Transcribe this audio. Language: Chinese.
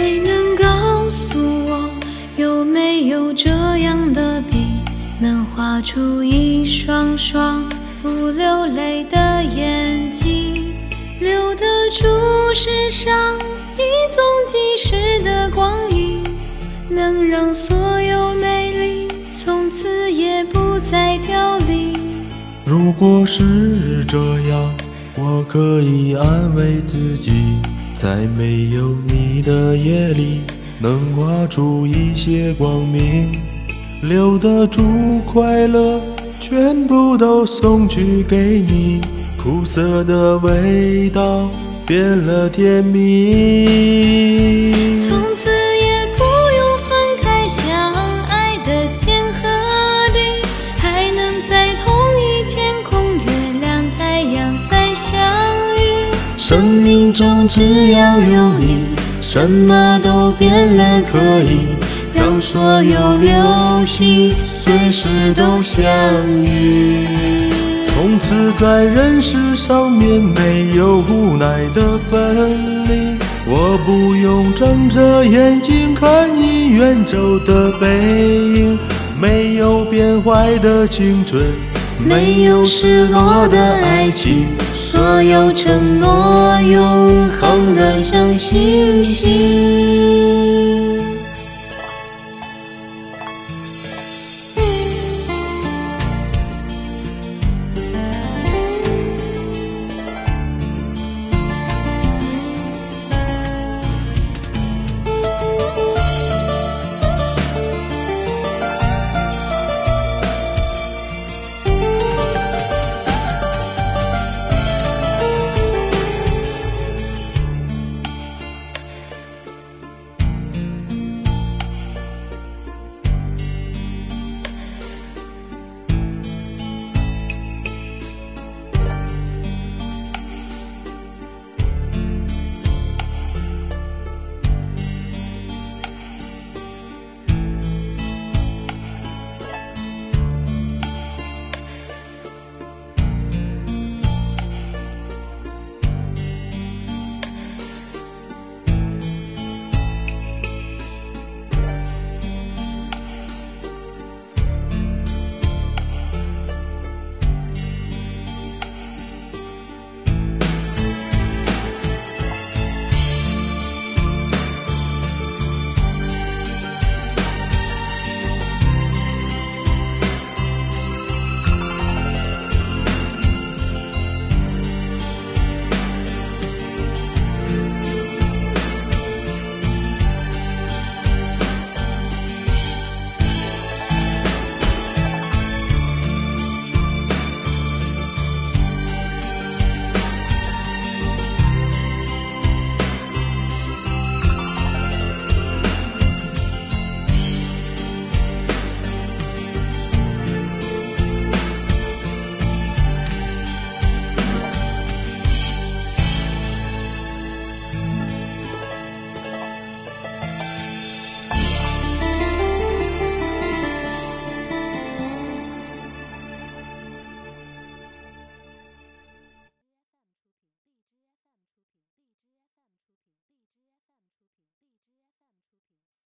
谁能告诉我有没有这样的笔能画出一双双不流泪的眼睛留得住世上一纵即逝的光阴能让所有美丽从此也不再凋零如果是这样我可以安慰自己。在没有你的夜里，能画出一些光明，留得住快乐，全部都送去给你。苦涩的味道变了甜蜜。从此生命中只要有你，什么都变了，可以让所有流星随时都相遇。从此在人世上面没有无奈的分离，我不用睁着眼睛看你远走的背影，没有变坏的青春，没有失落的爱情，所有承诺永恒的像星星。